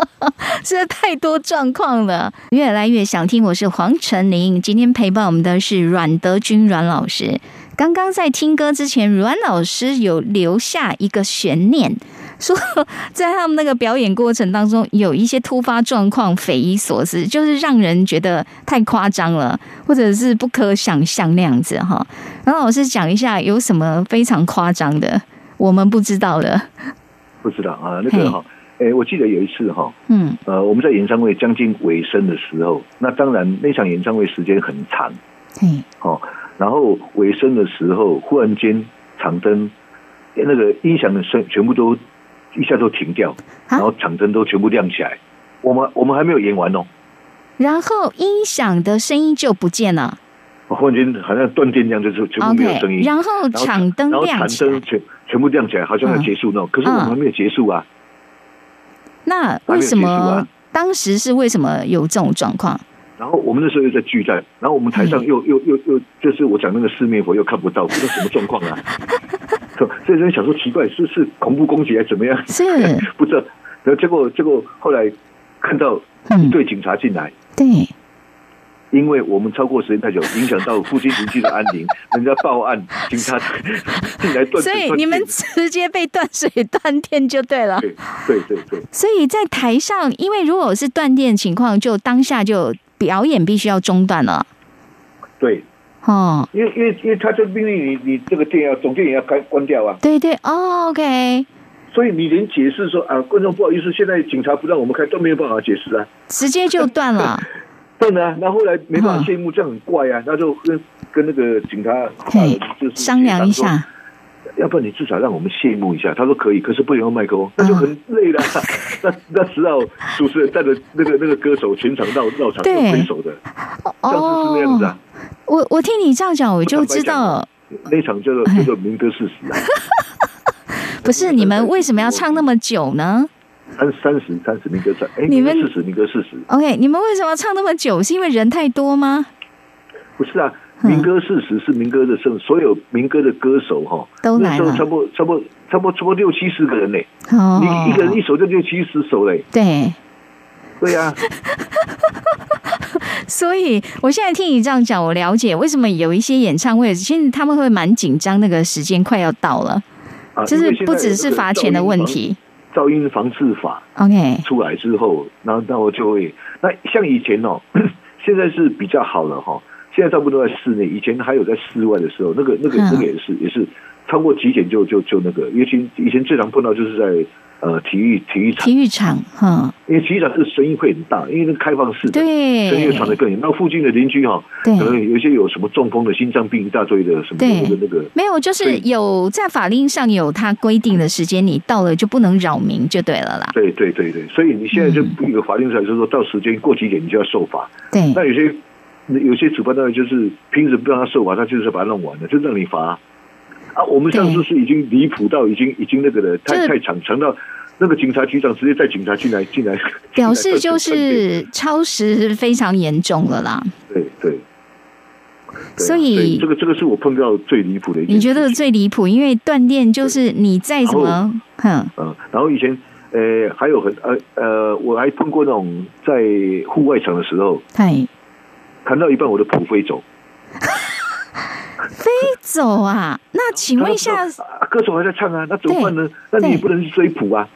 [laughs] 实在太多状况了。越来越想听，我是黄晨林，今天陪伴我们的是阮德军阮老师。刚刚在听歌之前，阮老师有留下一个悬念，说在他们那个表演过程当中有一些突发状况，匪夷所思，就是让人觉得太夸张了，或者是不可想象那样子哈。然后老师讲一下有什么非常夸张的，我们不知道的。不知道啊，那个哈，哎，我记得有一次哈，嗯呃，我们在演唱会将近尾声的时候，那当然那场演唱会时间很长嘿，哦，然后尾声的时候，忽然间场灯那个音响的声全部都一下都停掉，啊然后场灯都全部亮起来。我们我们还没有演完哦，然后音响的声音就不见了忽然间好像断电一样，就是全部没有声音。然后然后场灯亮起来场灯，全全部亮起来，好像要结束那种。可是我们还没有结束啊。那为什么啊当时是为什么有这种状况？然后我们那时候又在聚战，然后我们台上又又又又就是我讲那个四面佛又看不到，不知道什么状况啊。[laughs] 所以人想说奇怪，是是恐怖攻击还是怎么样？是 [laughs] 不知道。然后结果结果后来看到嗯一队警察进来，对，因为我们超过时间太久，影响到附近邻居的安宁，[laughs] 人家报案，警察 [laughs] 进来断水所以你们直接被断水断电就对了。对对对对所以在台上，因为如果是断电情况，就当下就表演必须要中断了。对，哦，因为因为因为他就命令你，你这个店要总电也要开关掉啊。对对，哦，OK，所以你连解释说啊，观众不好意思，现在警察不让我们开，都没有办法解释啊。直接就断了。[laughs] 对啊，那后来没办嗯法谢幕，这样很怪啊，那就跟跟那个警察就是商量一下，要不然你至少让我们谢幕一下。他说可以，可是不能用麦克风，那就很累了。[laughs] [laughs] 那那只好主持人带着那个那个歌手全场绕绕场对用挥手的，当时是那样子啊。我我听你这样讲，我就知道，那场叫做叫做民歌四十啊，[laughs] 不是你们为什么要唱那么久呢三三十三十民歌三，哎，你们四十民歌四十，？OK，你们为什么要唱那么久？是因为人太多吗？不是啊，嗯民歌四十是民歌的盛，所有民歌的歌手哈，都来了。那时候差不多差不多差不多差不多六七十个人呢，哦，你一个人一首就六七十首嘞，对，对呀、[laughs] 所以我现在听你这样讲，我了解为什么有一些演唱会，其实他们会蛮紧张，那个时间快要到了，啊，就是不只是罚钱的问题。噪音防治法 OK，出来之后，然后那我就会，那像以前哦，[coughs] 现在是比较好了哈、现在差不多在室内，以前还有在室外的时候，那个那个嗯。那个也是也是超过几点就就就那个，尤其以前最常碰到就是在呃体育体育场，体育场，哈，因为体育场是声音会很大，因为那个开放式的，对。声音会传的更远。那附近的邻居哈、对。可能有一些有什么中风的、心脏病一大堆的什么那个那个，没有，就是有在法令上有它规定的时间，你到了就不能扰民就对了啦。对对对对，所以你现在就嗯。一个法令出来，就是说到时间过几点你就要受罚。对。那有些有些主办单位就是平时不让他受罚，他就是把它弄完了，就让你罚啊。我们上次是已经离谱到已经已经那个了，太太长长到那个警察局长直接带警察进来进来，表示就是超时非常严重了啦。对对。对啊所以这个这个是我碰到最离谱的一件你觉得最离谱，因为断电就是你再怎么，哼，嗯，然后以前呃还有很呃呃，我还碰过那种在户外场的时候，嗨，弹到一半我的谱飞走，飞走啊？那请问一下，啊歌手还在唱啊，那怎么办呢？那你也不能去追谱啊。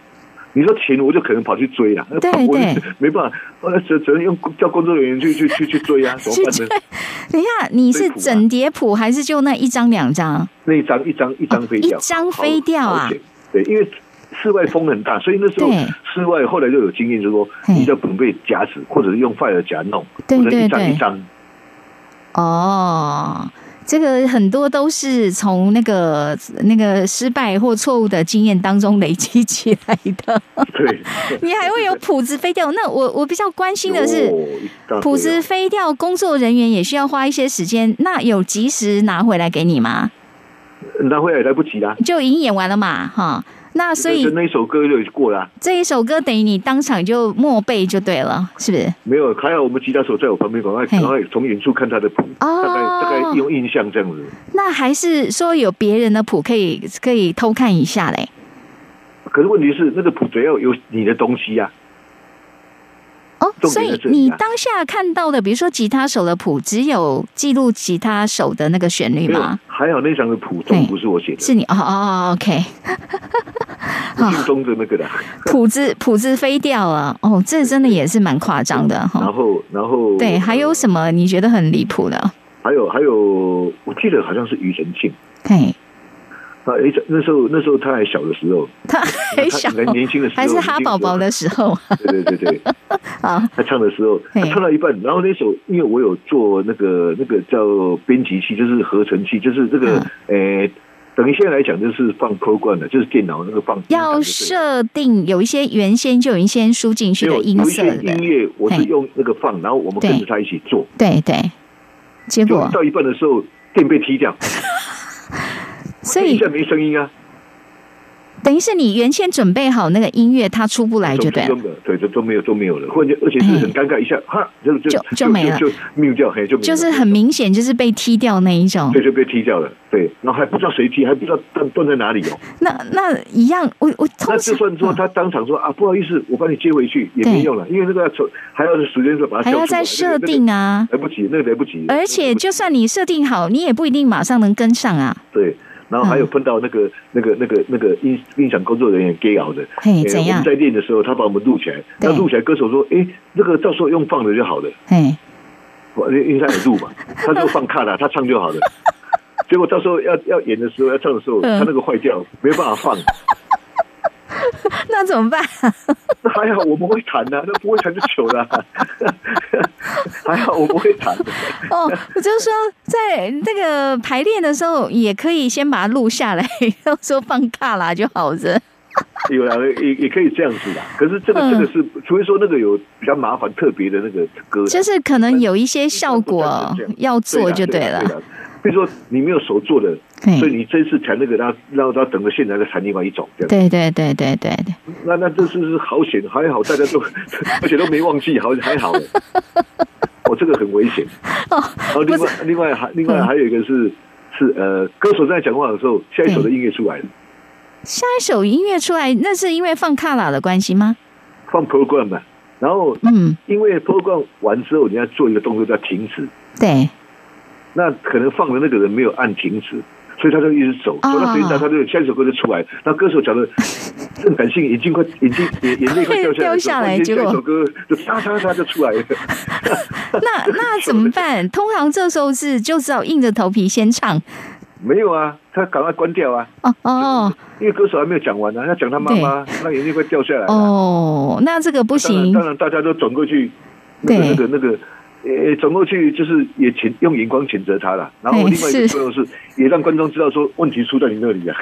你说钱，我就可能跑去追啊，那对对 [laughs] 没办法，呃，只只能用叫工作人员去去去去追啊，[laughs] 怎么去办呢？等一下，你是整叠谱还是就那一张两张？那一张一张一张飞掉，一张飞掉啊对，因为室外风很大，所以那时候室外后来就有经验，就是说嘿你要准备夹子，或者是用 file 夹弄，对或者一张对对一张。哦，这个很多都是从那个那个失败或错误的经验当中累积起来的。对，[laughs] 你还会有谱子飞掉？那我我比较关心的是，谱子哦飞掉，工作人员也需要花一些时间。那有及时拿回来给你吗？拿回来也来不及啦。就已经演完了嘛，哈。那所以就那一首歌就过了啊、这一首歌等于你当场就默背就对了，是不是？没有，还好我们吉他手在我旁边，赶快嘿赶快从远处看他的谱，哦大概大概用印象这样子。那还是说有别人的谱可以可以偷看一下嘞？可是问题是，那个谱只要有你的东西呀、哦，所以你当下看到的，比如说吉他手的谱，只有记录吉他手的那个旋律吗？，还好那张的谱钟不是我写的，是你哦哦哦，OK，是姓钟的那个的。[laughs] 谱子谱子飞掉了，哦，这真的也是蛮夸张的然哈。后然后对，还有什么你觉得很离谱的？还有还有，我记得好像是庾澄庆。嘿，那时候那时候他还小的时候，他还小，还年轻的时候还是哈宝宝的时候对对对对，啊？他唱的时候，他唱到一半，然后那首因为我有做那个那个叫编辑器，就是合成器，就是这个嗯呃，等于现在来讲就是放 program 的，就是电脑那个放要设定有一些原先就已经先输进去的有有一音色的，些音乐，我是用那个放，然后我们跟着他一起做，对对，结果到一半的时候电被踢掉，[laughs] 所以一下没声音啊，等于是你原先准备好那个音乐，它出不来就对了。对，都都没有都没有了，或者而且是很尴尬，一下哈就就就就没了。就 mute 掉，嘿，就就是很明显，就是被踢掉那一种。对，就被踢掉了，对，然后还不知道谁踢，还不知道断断在哪里哦。那那一样，我我那就算说他当场说啊，不好意思，我帮你接回去也没用了，因为那个还要时间说把它还要再设定啊，来不及，那个来不及。而且就算你设定好，你也不一定马上能跟上啊。对，然后还有碰到那个那个那个那个音音响工作人员 gay 熬的，嘿，怎样呃我们？在练的时候，他把我们录起来，对那录起来，歌手说，哎，那个到时候用放的就好了，嘿，我因为他有录嘛，[laughs] 他说放卡了，他唱就好了。结果到时候要要演的时候，要唱的时候，嗯他那个坏掉，没办法放。[laughs] 那怎么办？那还好我不会弹的、那不会弹就糗了、[laughs] 还好我不会弹。哦，我就说在那个排练的时候，也可以先把它录下来，然后说放卡啦就好着。有啦，也也可以这样子的。可是这个嗯这个是，除非说那个有比较麻烦、特别的那个歌，就是可能有一些效果要做就对了。比如说你没有手做的，嘿所以你这次才那个，然后然后然后等着现场再弹另外一种，这样。对对对对对对，那那这次是好险，还好大家都，[laughs] 而且都没忘记，好还好。[laughs] 哦，这个很危险。哦，然后另外另外还另外还有一个是是呃，歌手在讲话的时候，下一首的音乐出来了，下一首音乐出来，那是因为放卡拉的关系吗？放 program 嘛，然后嗯，因为 program 完之后，你要做一个动作叫停止，对，那可能放的那个人没有按停止。所以他就一直走，哦走到时间到，他就下一首歌就出来。那歌手讲的正 [laughs] 感性，已经快已经眼眼泪快掉下来 [laughs] 结果下一首歌就嚓嚓嚓就出来了。[laughs] 那那怎么办？通常这时候是就只好硬着头皮先唱。没有啊，他赶快关掉啊，哦哦因为歌手还没有讲完呢、啊，他讲他妈妈，那眼泪快掉下来了。哦，那这个不当然，行当。然大家都转过去，那个对那个那个，呃，转过去就是也谴用眼光谴责他了。然后嘿另外一个是作用是，也让观众知道说问题出在你那里啊，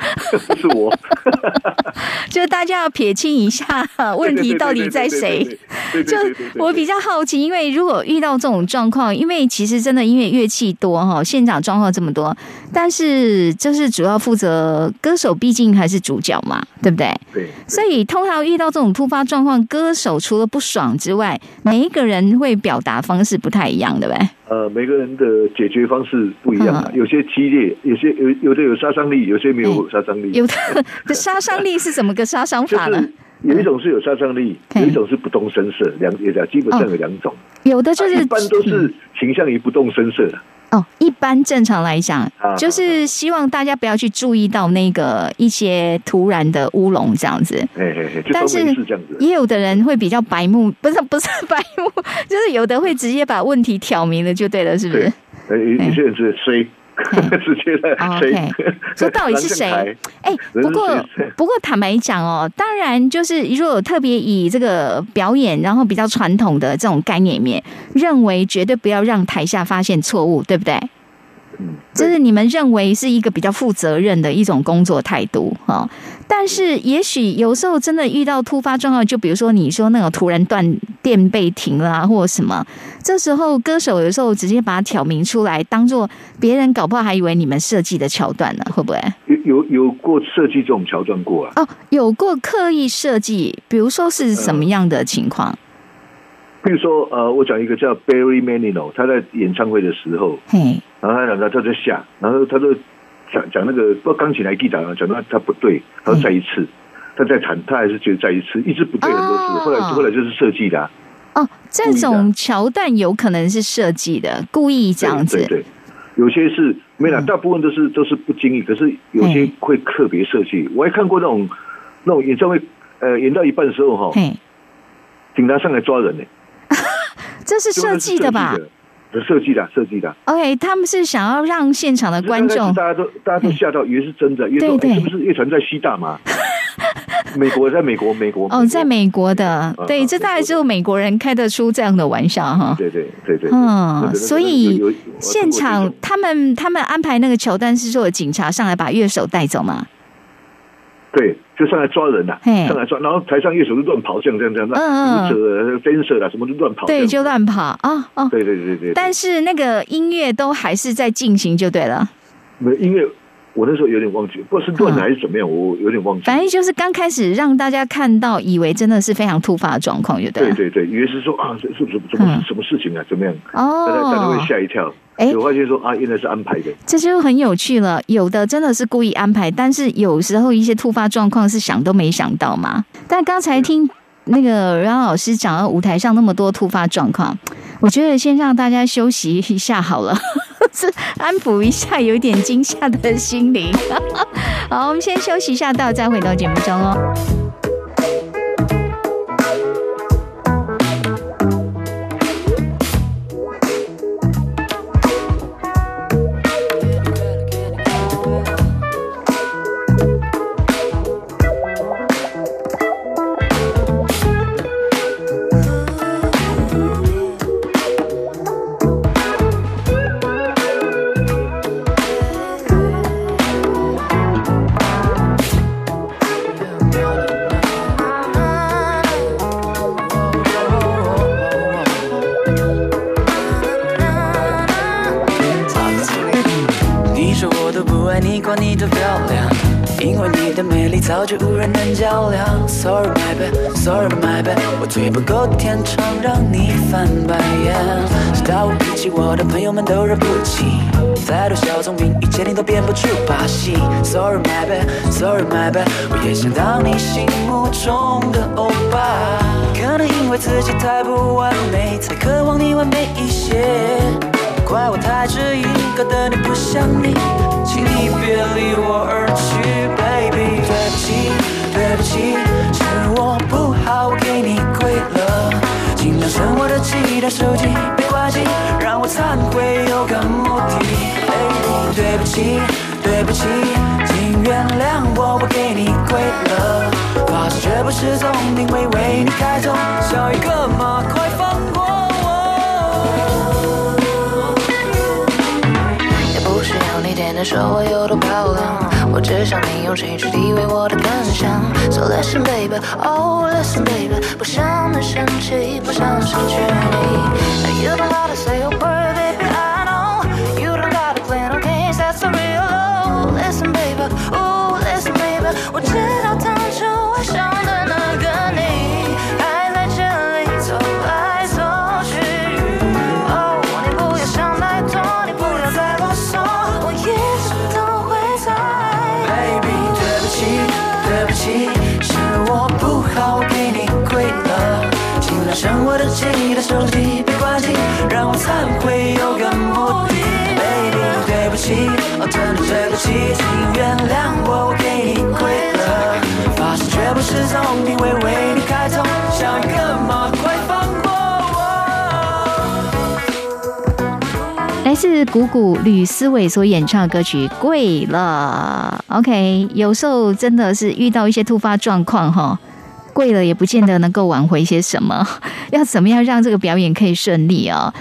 不 [laughs] 是我。[laughs] 就大家要撇清一下问题到底在谁。就我比较好奇，因为如果遇到这种状况，因为其实真的因为乐器多哈，现场状况这么多，但是就是主要负责歌手，毕竟还是主角嘛，对不对？对，所以通常遇到这种突发状况，歌手除了不爽之外，每一个人会表达方式不太一样，对不对？呃，每个人的解决方式不一样啊，嗯有些激烈，有些有有的有杀伤力，有些没有杀伤力。有的的杀伤力是怎么个杀伤法呢？是有一种是有杀伤力，嘿有一种是不动声色，两也讲基本上有两种。有的就是啊一般都是倾向于不动声色的。哦，一般正常来讲，啊就是希望大家不要去注意到那个一些突然的乌龙这样子。嘿嘿嘿，但是。也有的人会比较白目，不是 [laughs] 不是白目，[laughs] 就是有的会直接把问题挑明了就对了，是不是？，呃，有有些人是谁，[laughs] 直接在哦谁？OK，说到底是谁？哎、不过不过坦白讲哦，当然就是如果特别以这个表演，然后比较传统的这种概念里面，认为绝对不要让台下发现错误，对不对？嗯，这是你们认为是一个比较负责任的一种工作态度哈、哦。但是也许有时候真的遇到突发状况，就比如说你说那种突然断电被停了啊，或者什么，这时候歌手有时候直接把它挑明出来，当做别人搞不好还以为你们设计的桥段呢，会不会？有有有过设计这种桥段过啊。哦，有过刻意设计，比如说是什么样的情况？比如说，呃，我讲一个叫 Barry Manilow，他在演唱会的时候，嘿，然后他讲他他在下，然后他就讲讲那个不钢琴来记打，讲到他不对，他说再一次，他再弹，他还是觉得再一次，一直不对很多次，哦后来后来就是设计的、啊，哦，这种桥段有可能是设计的，故意这样子。对对对，有些是没啦，嗯。大部分都是都是不经意，可是有些会特别设计。我还看过那种那种演唱会，呃，演到一半的时候哈，嘿，警察上来抓人呢、[laughs] 这是设计的吧设计的？设计的。？OK，他们是想要让现场的观众大家都大家都吓到，以为是真的，因为说对对不是乐团在西大麻？美国在美国，美国哦，在美国的，对，嗯这大概只有美国人开得出这样的玩笑哈。对对对对，嗯，所以现场他们他们安排那个桥段是说有警察上来把乐手带走吗？对，就上来抓人呐、啊上来抓，然后台上乐手就乱跑，这样这样这样，嗯嗯舞者、dancer 啦，什么都乱跑，对，就乱跑啊哦。对对对对。但是那个音乐都还是在进行就对了，没有因为我那时候有点忘记，不知道是乱嗯还是怎么样，我有点忘记。反正就是刚开始让大家看到，以为真的是非常突发的状况，有的。对对对，以为是说啊，这是不是怎么嗯什么事情啊？怎么样？大家大家哦会，吓一跳。哎我发现说啊，原来是安排的。这就很有趣了。有的真的是故意安排，但是有时候一些突发状况是想都没想到嘛。但刚才听那个阮老师讲到舞台上那么多突发状况，我觉得先让大家休息一下好了，是安抚一下有点惊吓的心灵。[laughs] 好，我们先休息一下，待会再回到节目中哦。也不够天长让你翻白眼。知道我脾气，我的朋友们都惹不起，再多小聪明，一千年都变不出把戏。Sorry my bad，Sorry my bad，我也想当你心目中的欧巴，可能因为自己太不完美，才渴望你完美一些。怪我太执意，搞得你不像你，请你别离我而去，baby。对不起，对不起，了。尽量省我的气，但手机别关机，让我忏悔有个目的，baby。对不起，对不起，请原谅我，我给你跪了。发誓绝不失踪定位为你开通，小一个嘛，快放过我。也不需要你天天说我有多漂亮，我只想你用情绪体会我的感想。So listen baby, oh listen baby，不想你生气，不想失去你。You don't gotta say a word, 是谷谷吕思伟所演唱的歌曲《贵了》。OK，有时候真的是遇到一些突发状况哈，贵了也不见得能够挽回些什么。[laughs] 要怎么样让这个表演可以顺利哦？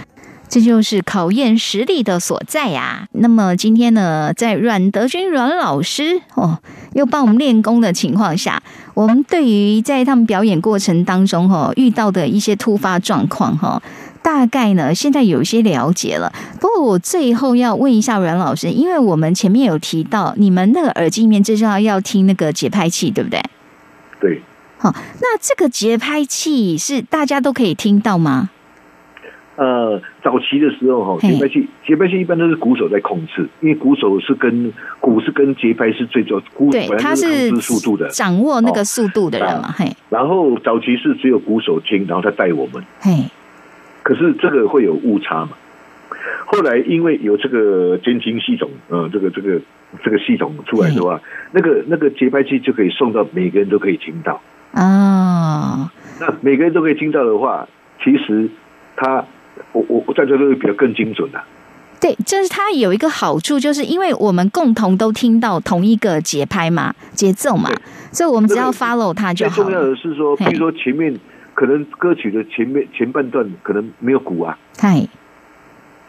这就是考验实力的所在呀、那么今天呢，在阮德军阮老师哦，又帮我们练功的情况下，我们对于在他们表演过程当中哈、遇到的一些突发状况哈、大概呢现在有一些了解了。不过我最后要问一下阮老师，因为我们前面有提到你们那个耳机里面至少要要听那个节拍器，对不对？对，好，那这个节拍器是大家都可以听到吗？呃，早期的时候哈，嘿节拍器节拍器一般都是鼓手在控制，因为鼓手是跟鼓是跟节拍是最重要，鼓对，他是控制速度的。掌握那个哦速度的人嘛，嘿，然后早期是只有鼓手听，然后他带我们，嘿，可是这个会有误差嘛。后来因为有这个监听系统，呃，这个这个这个系统出来的话，那个那个节拍器就可以送到每个人都可以听到。哦，那每个人都可以听到的话，其实他我我我在这都会比较更精准的、对，就是它有一个好处，就是因为我们共同都听到同一个节拍嘛、节奏嘛对，所以我们只要 follow 它就好最重要。的是说，嘿比如说前面可能歌曲的前面前半段可能没有鼓啊，嗨，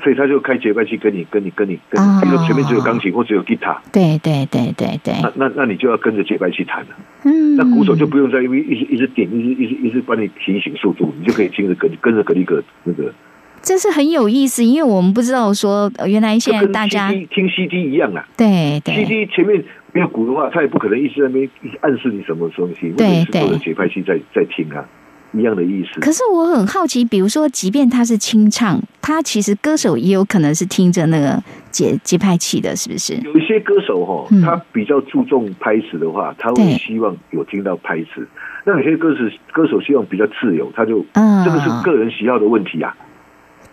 所以他就开节拍器跟你跟你跟你跟比如说前面只有钢琴或只有吉他，对对对对对，那那那你就要跟着节拍器弹了。嗯，那鼓手就不用再因为一直一直点，一直一直一直帮你提醒速度，你就可以听着跟跟着格力格那个，这是很有意思，因为我们不知道说，呃原来现在大家听 CD 一样啊。对对。CD 前面没有鼓的话，他也不可能一直在那边一直暗示你什么东西，或者对是坐着对节拍器在在听啊，一样的意思。可是我很好奇，比如说，即便他是清唱，他其实歌手也有可能是听着那个节节拍器的，是不是？有一些歌手哈嗯，他比较注重拍子的话，他会希望有听到拍子。那有些歌手歌手希望比较自由，他就嗯这个是个人喜好的问题啊。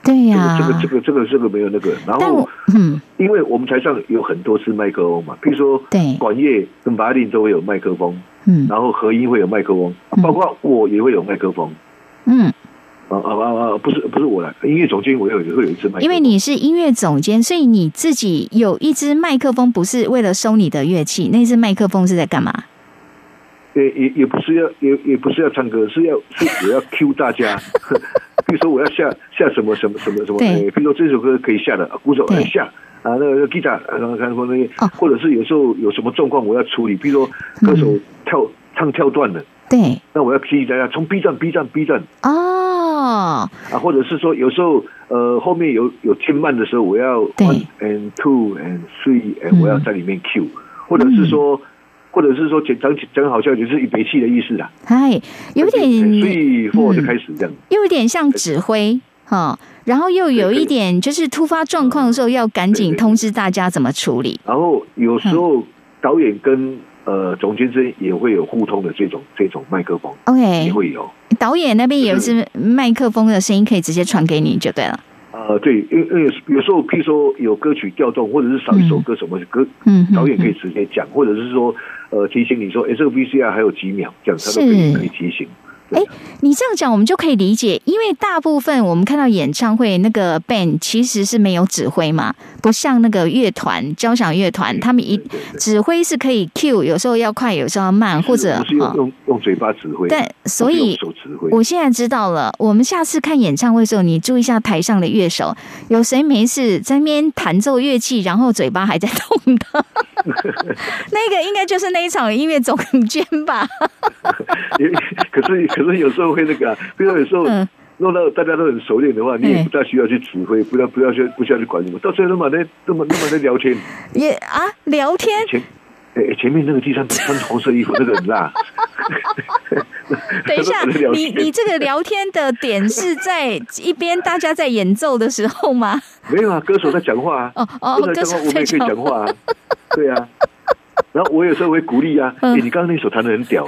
对呀、这个这个这个这个这个没有那个。然后，嗯，因为我们台上有很多是麦克风嘛，比如说对管乐跟拔令都会有麦克风，嗯然后合音会有麦克风，嗯包括我也会有麦克风。嗯，啊啊啊啊！不是不是我来，音乐总监我有会有一支麦克风。因为你是音乐总监，所以你自己有一支麦克风，不是为了收你的乐器，那支麦克风是在干嘛？也也也不是要也也不是要唱歌，是要是我要 cue 大家。[laughs] 比如说我要下下什么什么什么什么，比如说这首歌可以下的，啊鼓手对。来下。啊，那个 guitar，然后看说那些哦，或者是有时候有什么状况我要处理，比如说歌手跳唱跳断了，对，那我要提醒大家从 B 站 B 站 B 站。哦，啊，或者是说有时候呃后面有有听慢的时候，我要对。one and two and three 嗯 and 我要在里面 cue，或者是说。或者是说讲讲讲好笑，就是一北气的意思啦。嗨，有点所以 four 就开始这样。又有点像指挥哈、然后又有一点就是突发状况的时候要赶紧通知大家怎么处理。然后有时候导演跟呃总监之间也会有互通的这种这种麦克风，OK，也会有。导演那边有一支麦克风的声音可以直接传给你就对了。呃，对，因为因为有时候，譬如说有歌曲调动，或者是少一首歌什么歌，嗯嗯导演可以直接讲，或者是说呃提醒你说，哎，这个 VCR 还有几秒，这样他都可以是可以提醒。哎，你这样讲我们就可以理解，因为大部分我们看到演唱会那个 band 其实是没有指挥嘛，不像那个乐团交响乐团，他们一指挥是可以 cue，有时候要快，有时候要慢，或者用哈用用嘴巴指挥，但所以。我现在知道了，我们下次看演唱会的时候，你注意一下台上的乐手，有谁没事在那边弹奏乐器，然后嘴巴还在动的，[laughs] 那个应该就是那一场音乐总监吧？[laughs] 可是可是有时候会那个、啊，[laughs] 比如说有时候嗯。弄到大家都很熟练的话，你也嗯。不大需要去指挥，不要不要去不需要去管什么，到最后那么那那么那么在聊天，也啊，聊天？前哎前面那个第三 [laughs] 穿红色衣服那个很辣。[laughs] 等一下，你你这个聊天的点是在一边大家在演奏的时候吗？没有啊，歌手在讲话啊，哦哦，歌手在讲话，我们也可以在讲话啊，对啊。然后我有时候会鼓励啊，嗯。哎，你刚刚那首弹的很屌，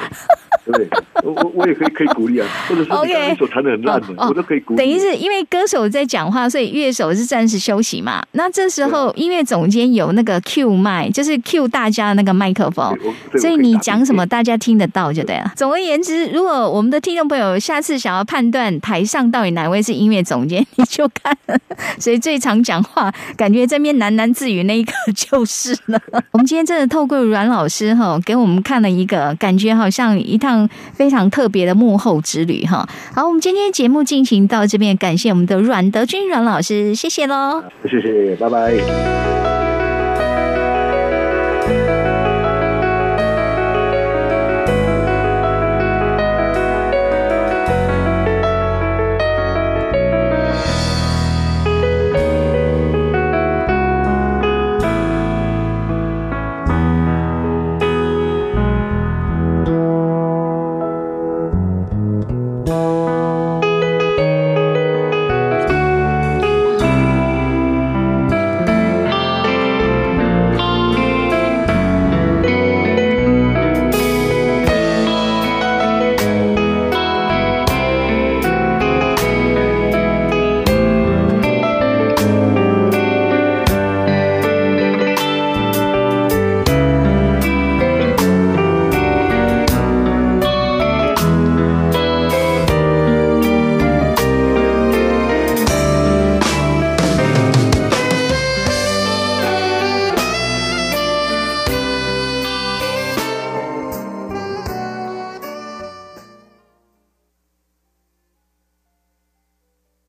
对不对？[laughs] 我我我也可以可以鼓励啊，或者是你刚刚 OK 那首弹的很烂的，哦我都可以鼓励。等于是因为歌手在讲话，所以乐手是暂时休息嘛。那这时候音乐总监有那个 Q 麦，就是 Q 大家的那个麦克风所以你讲什么大家听得到就对了。总而言之，如果我们的听众朋友下次想要判断台上到底哪位是音乐总监，你就看 [laughs] 谁最常讲话，感觉这边喃喃自语那一个就是了。[laughs] 我们今天真的透过阮老师哈，给我们看了一个感觉好像一趟非常特别的幕后之旅哈。好，我们今天节目进行到这边，感谢我们的阮德军阮老师，谢谢喽。谢谢，拜拜。